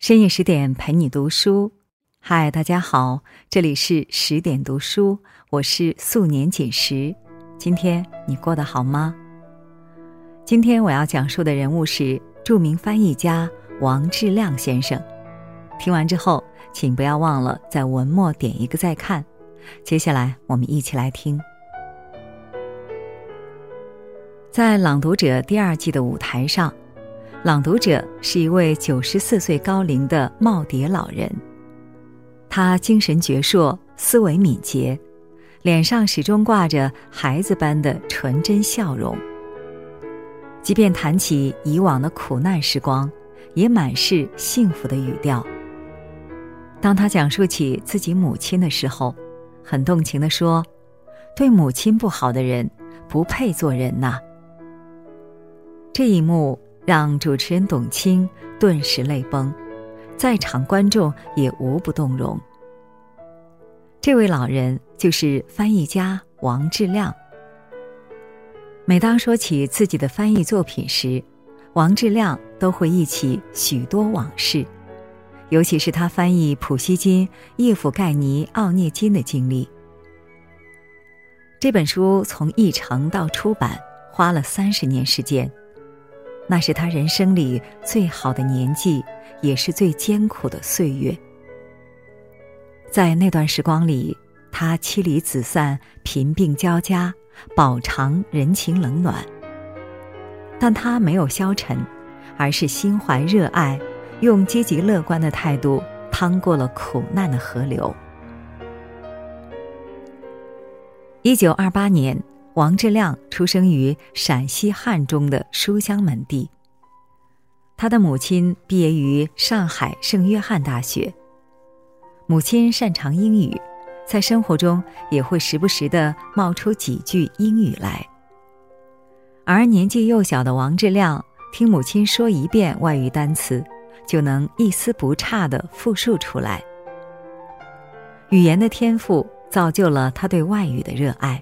深夜十点陪你读书，嗨，大家好，这里是十点读书，我是素年锦时。今天你过得好吗？今天我要讲述的人物是著名翻译家王志亮先生。听完之后，请不要忘了在文末点一个再看。接下来，我们一起来听。在《朗读者》第二季的舞台上。朗读者是一位九十四岁高龄的耄耋老人，他精神矍铄，思维敏捷，脸上始终挂着孩子般的纯真笑容。即便谈起以往的苦难时光，也满是幸福的语调。当他讲述起自己母亲的时候，很动情地说：“对母亲不好的人，不配做人呐。”这一幕。让主持人董卿顿时泪崩，在场观众也无不动容。这位老人就是翻译家王志亮。每当说起自己的翻译作品时，王志亮都会忆起许多往事，尤其是他翻译普希金、叶甫盖尼、奥涅金的经历。这本书从译成到出版花了三十年时间。那是他人生里最好的年纪，也是最艰苦的岁月。在那段时光里，他妻离子散，贫病交加，饱尝人情冷暖。但他没有消沉，而是心怀热爱，用积极乐观的态度趟过了苦难的河流。一九二八年。王志亮出生于陕西汉中的书香门第。他的母亲毕业于上海圣约翰大学。母亲擅长英语，在生活中也会时不时的冒出几句英语来。而年纪幼小的王志亮，听母亲说一遍外语单词，就能一丝不差的复述出来。语言的天赋造就了他对外语的热爱。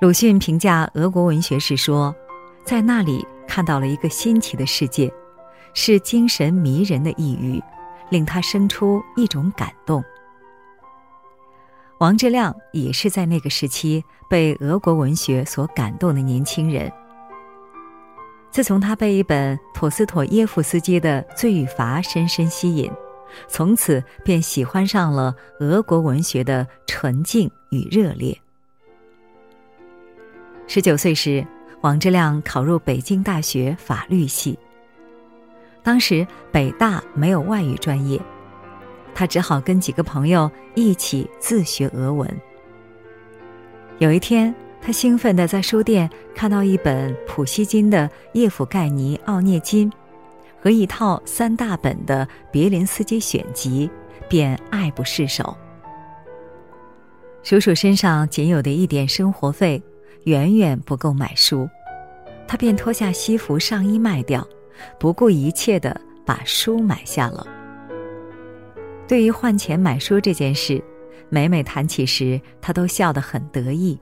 鲁迅评价俄国文学时说：“在那里看到了一个新奇的世界，是精神迷人的异域，令他生出一种感动。”王志亮也是在那个时期被俄国文学所感动的年轻人。自从他被一本陀思妥耶夫斯基的《罪与罚》深深吸引，从此便喜欢上了俄国文学的纯净与热烈。十九岁时，王志亮考入北京大学法律系。当时北大没有外语专业，他只好跟几个朋友一起自学俄文。有一天，他兴奋地在书店看到一本普希金的《叶甫盖尼·奥涅金》和一套三大本的别林斯基选集，便爱不释手。数数身上仅有的一点生活费。远远不够买书，他便脱下西服上衣卖掉，不顾一切的把书买下了。对于换钱买书这件事，每每谈起时，他都笑得很得意。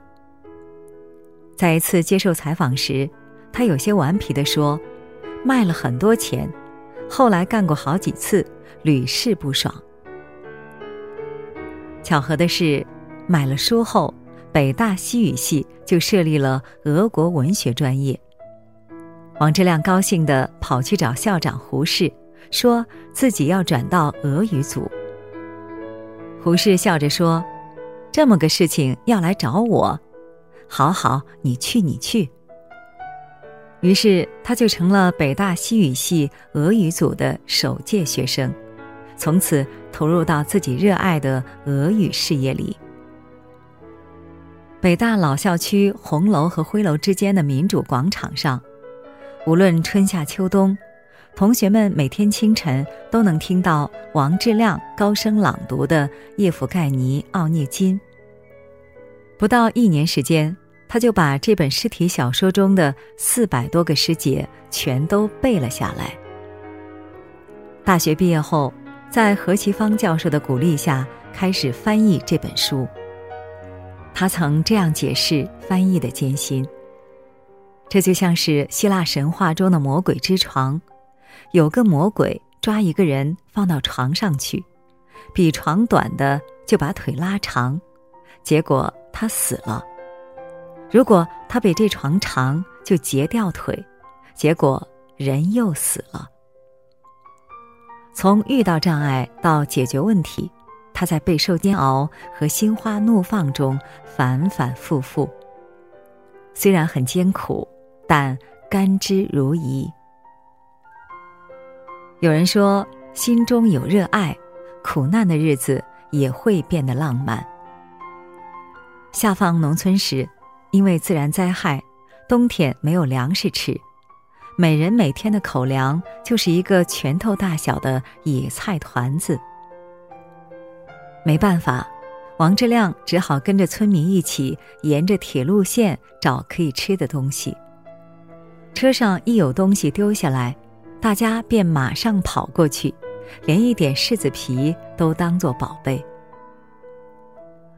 在一次接受采访时，他有些顽皮地说：“卖了很多钱，后来干过好几次，屡试不爽。”巧合的是，买了书后。北大西语系就设立了俄国文学专业。王志亮高兴地跑去找校长胡适，说自己要转到俄语组。胡适笑着说：“这么个事情要来找我，好好，你去，你去。”于是他就成了北大西语系俄语组的首届学生，从此投入到自己热爱的俄语事业里。北大老校区红楼和灰楼之间的民主广场上，无论春夏秋冬，同学们每天清晨都能听到王志亮高声朗读的《叶甫盖尼·奥涅金》。不到一年时间，他就把这本诗体小说中的四百多个诗节全都背了下来。大学毕业后，在何其芳教授的鼓励下，开始翻译这本书。他曾这样解释翻译的艰辛：这就像是希腊神话中的魔鬼之床，有个魔鬼抓一个人放到床上去，比床短的就把腿拉长，结果他死了；如果他比这床长，就截掉腿，结果人又死了。从遇到障碍到解决问题，他在备受煎熬和心花怒放中反反复复。虽然很艰苦，但甘之如饴。有人说，心中有热爱，苦难的日子也会变得浪漫。下放农村时，因为自然灾害，冬天没有粮食吃。每人每天的口粮就是一个拳头大小的野菜团子。没办法，王志亮只好跟着村民一起沿着铁路线找可以吃的东西。车上一有东西丢下来，大家便马上跑过去，连一点柿子皮都当作宝贝。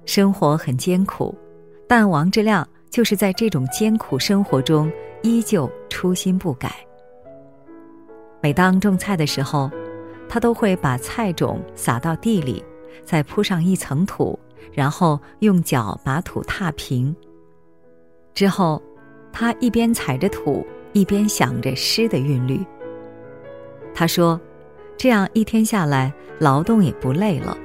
生活很艰苦，但王志亮就是在这种艰苦生活中。依旧初心不改。每当种菜的时候，他都会把菜种撒到地里，再铺上一层土，然后用脚把土踏平。之后，他一边踩着土，一边想着诗的韵律。他说：“这样一天下来，劳动也不累了。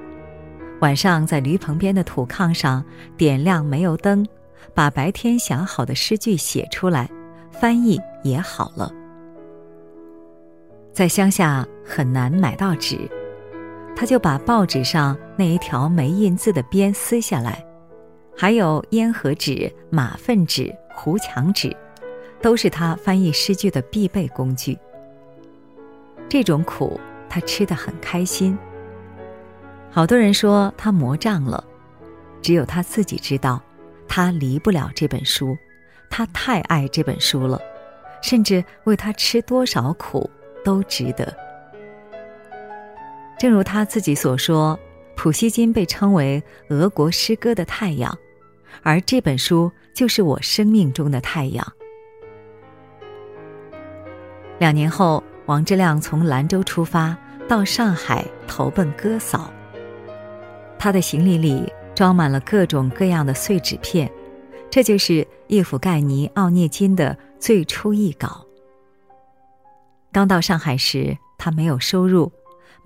晚上在驴棚边的土炕上点亮煤油灯，把白天想好的诗句写出来。”翻译也好了。在乡下很难买到纸，他就把报纸上那一条没印字的边撕下来，还有烟盒纸、马粪纸、糊墙纸，都是他翻译诗句的必备工具。这种苦他吃得很开心。好多人说他魔障了，只有他自己知道，他离不了这本书。他太爱这本书了，甚至为他吃多少苦都值得。正如他自己所说，普希金被称为俄国诗歌的太阳，而这本书就是我生命中的太阳。两年后，王之亮从兰州出发，到上海投奔哥嫂。他的行李里装满了各种各样的碎纸片。这就是叶甫盖尼·奥涅金的最初译稿。刚到上海时，他没有收入，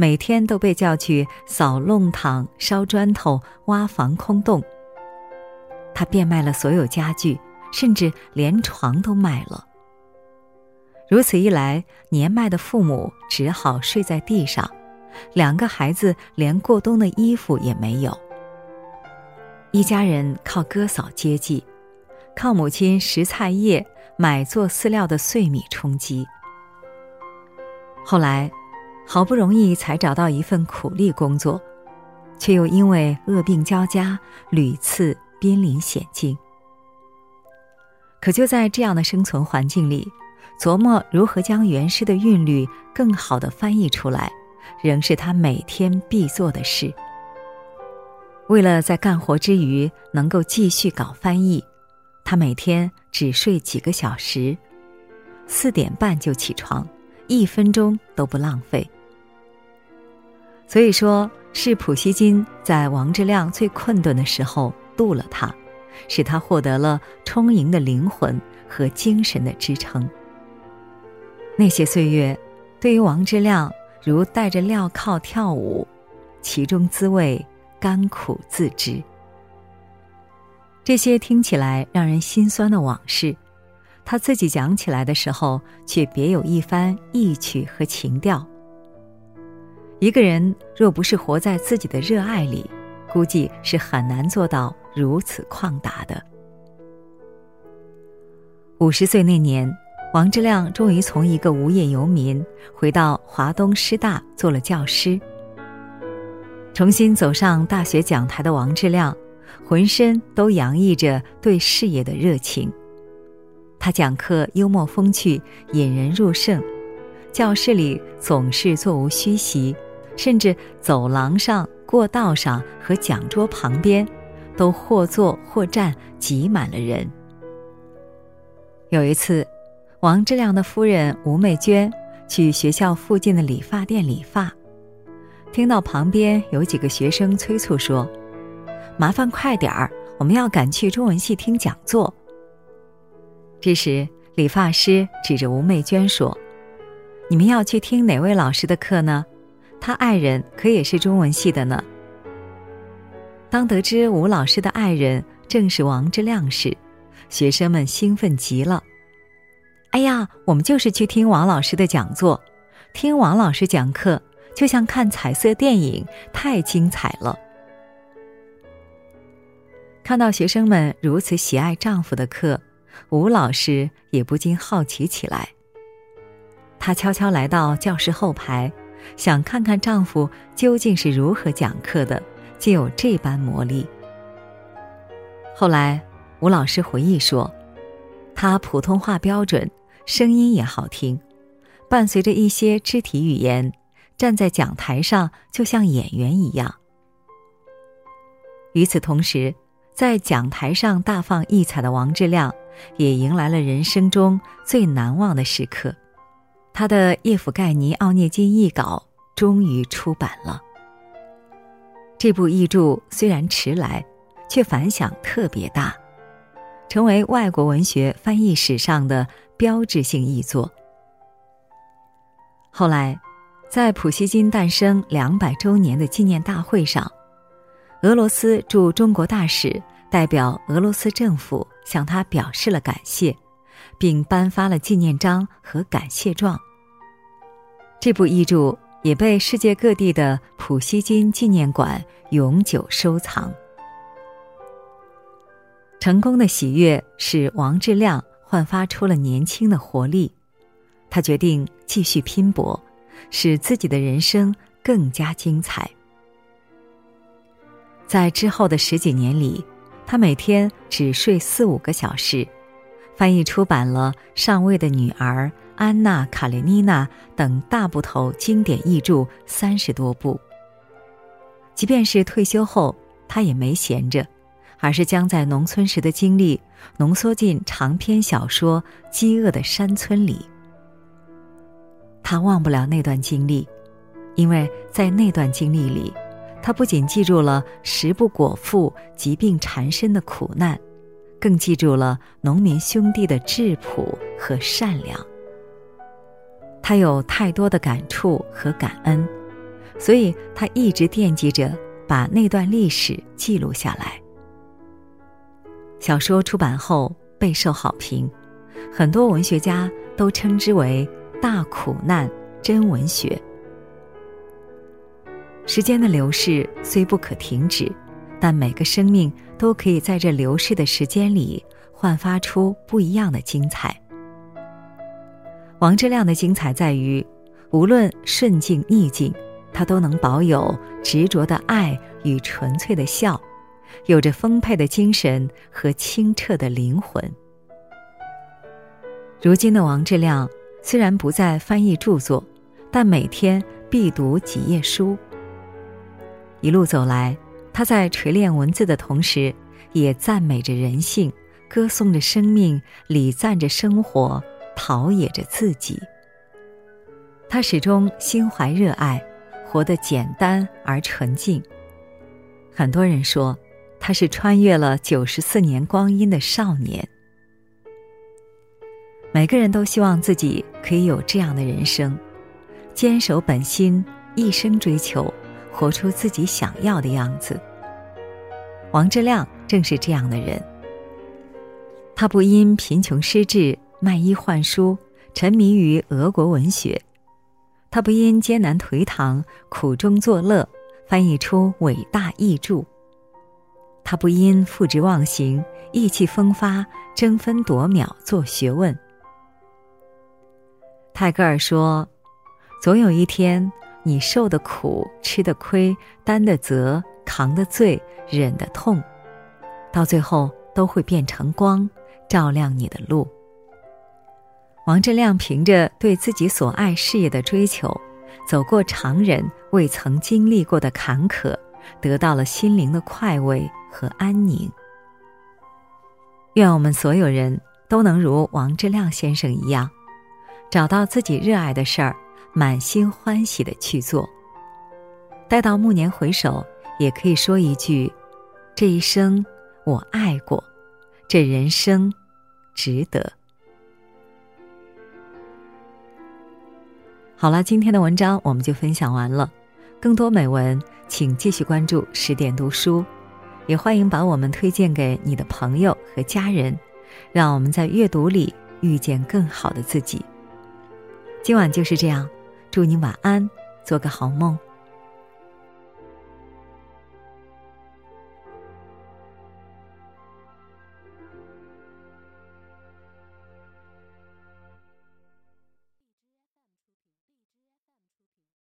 每天都被叫去扫弄堂、烧砖头、挖防空洞。他变卖了所有家具，甚至连床都卖了。如此一来，年迈的父母只好睡在地上，两个孩子连过冬的衣服也没有。一家人靠哥嫂接济。靠母亲拾菜叶、买做饲料的碎米充饥。后来，好不容易才找到一份苦力工作，却又因为恶病交加，屡次濒临险境。可就在这样的生存环境里，琢磨如何将原诗的韵律更好的翻译出来，仍是他每天必做的事。为了在干活之余能够继续搞翻译。他每天只睡几个小时，四点半就起床，一分钟都不浪费。所以说，是普希金在王之亮最困顿的时候渡了他，使他获得了充盈的灵魂和精神的支撑。那些岁月，对于王之亮如戴着镣铐跳舞，其中滋味甘苦自知。这些听起来让人心酸的往事，他自己讲起来的时候，却别有一番意趣和情调。一个人若不是活在自己的热爱里，估计是很难做到如此旷达的。五十岁那年，王志亮终于从一个无业游民回到华东师大做了教师。重新走上大学讲台的王志亮。浑身都洋溢着对事业的热情。他讲课幽默风趣，引人入胜。教室里总是座无虚席，甚至走廊上、过道上和讲桌旁边，都或坐或站，挤满了人。有一次，王之亮的夫人吴媚娟去学校附近的理发店理发，听到旁边有几个学生催促说：“麻烦快点儿，我们要赶去中文系听讲座。”这时，理发师指着吴媚娟说：“你们要去听哪位老师的课呢？他爱人可也是中文系的呢。”当得知吴老师的爱人正是王之亮时，学生们兴奋极了。哎呀，我们就是去听王老师的讲座，听王老师讲课就像看彩色电影，太精彩了。看到学生们如此喜爱丈夫的课，吴老师也不禁好奇起来。他悄悄来到教室后排，想看看丈夫究竟是如何讲课的，竟有这般魔力。后来，吴老师回忆说，他普通话标准。声音也好听，伴随着一些肢体语言，站在讲台上就像演员一样。与此同时，在讲台上大放异彩的王志亮，也迎来了人生中最难忘的时刻。他的《叶甫盖尼奥涅金》译稿终于出版了。这部译著虽然迟来，却反响特别大，成为外国文学翻译史上的。标志性译作。后来，在普希金诞生两百周年的纪念大会上，俄罗斯驻中国大使代表俄罗斯政府向他表示了感谢，并颁发了纪念章和感谢状。这部译著也被世界各地的普希金纪念馆永久收藏。成功的喜悦使王志亮。焕发出了年轻的活力，他决定继续拼搏，使自己的人生更加精彩。在之后的十几年里，他每天只睡四五个小时，翻译出版了《上尉的女儿》《安娜·卡列尼娜》等大部头经典译著三十多部。即便是退休后，他也没闲着。而是将在农村时的经历浓缩进长篇小说《饥饿的山村》里。他忘不了那段经历，因为在那段经历里，他不仅记住了食不果腹、疾病缠身的苦难，更记住了农民兄弟的质朴和善良。他有太多的感触和感恩，所以他一直惦记着把那段历史记录下来。小说出版后备受好评，很多文学家都称之为“大苦难真文学”。时间的流逝虽不可停止，但每个生命都可以在这流逝的时间里焕发出不一样的精彩。王志亮的精彩在于，无论顺境逆境，他都能保有执着的爱与纯粹的笑。有着丰沛的精神和清澈的灵魂。如今的王志亮虽然不再翻译著作，但每天必读几页书。一路走来，他在锤炼文字的同时，也赞美着人性，歌颂着生命，礼赞着生活，陶冶着自己。他始终心怀热爱，活得简单而纯净。很多人说。他是穿越了九十四年光阴的少年。每个人都希望自己可以有这样的人生，坚守本心，一生追求，活出自己想要的样子。王志亮正是这样的人。他不因贫穷失志卖衣换书，沉迷于俄国文学；他不因艰难颓唐苦中作乐，翻译出伟大译著。他不因负直忘形、意气风发、争分夺秒做学问。泰戈尔说：“总有一天，你受的苦、吃的亏、担的责、扛的罪、忍的痛，到最后都会变成光，照亮你的路。”王志亮凭着对自己所爱事业的追求，走过常人未曾经历过的坎坷，得到了心灵的快慰。和安宁。愿我们所有人都能如王之亮先生一样，找到自己热爱的事儿，满心欢喜的去做。待到暮年回首，也可以说一句：“这一生我爱过，这人生值得。”好了，今天的文章我们就分享完了。更多美文，请继续关注十点读书，也欢迎把我们推荐给你的朋友和家人，让我们在阅读里遇见更好的自己。今晚就是这样，祝你晚安，做个好梦。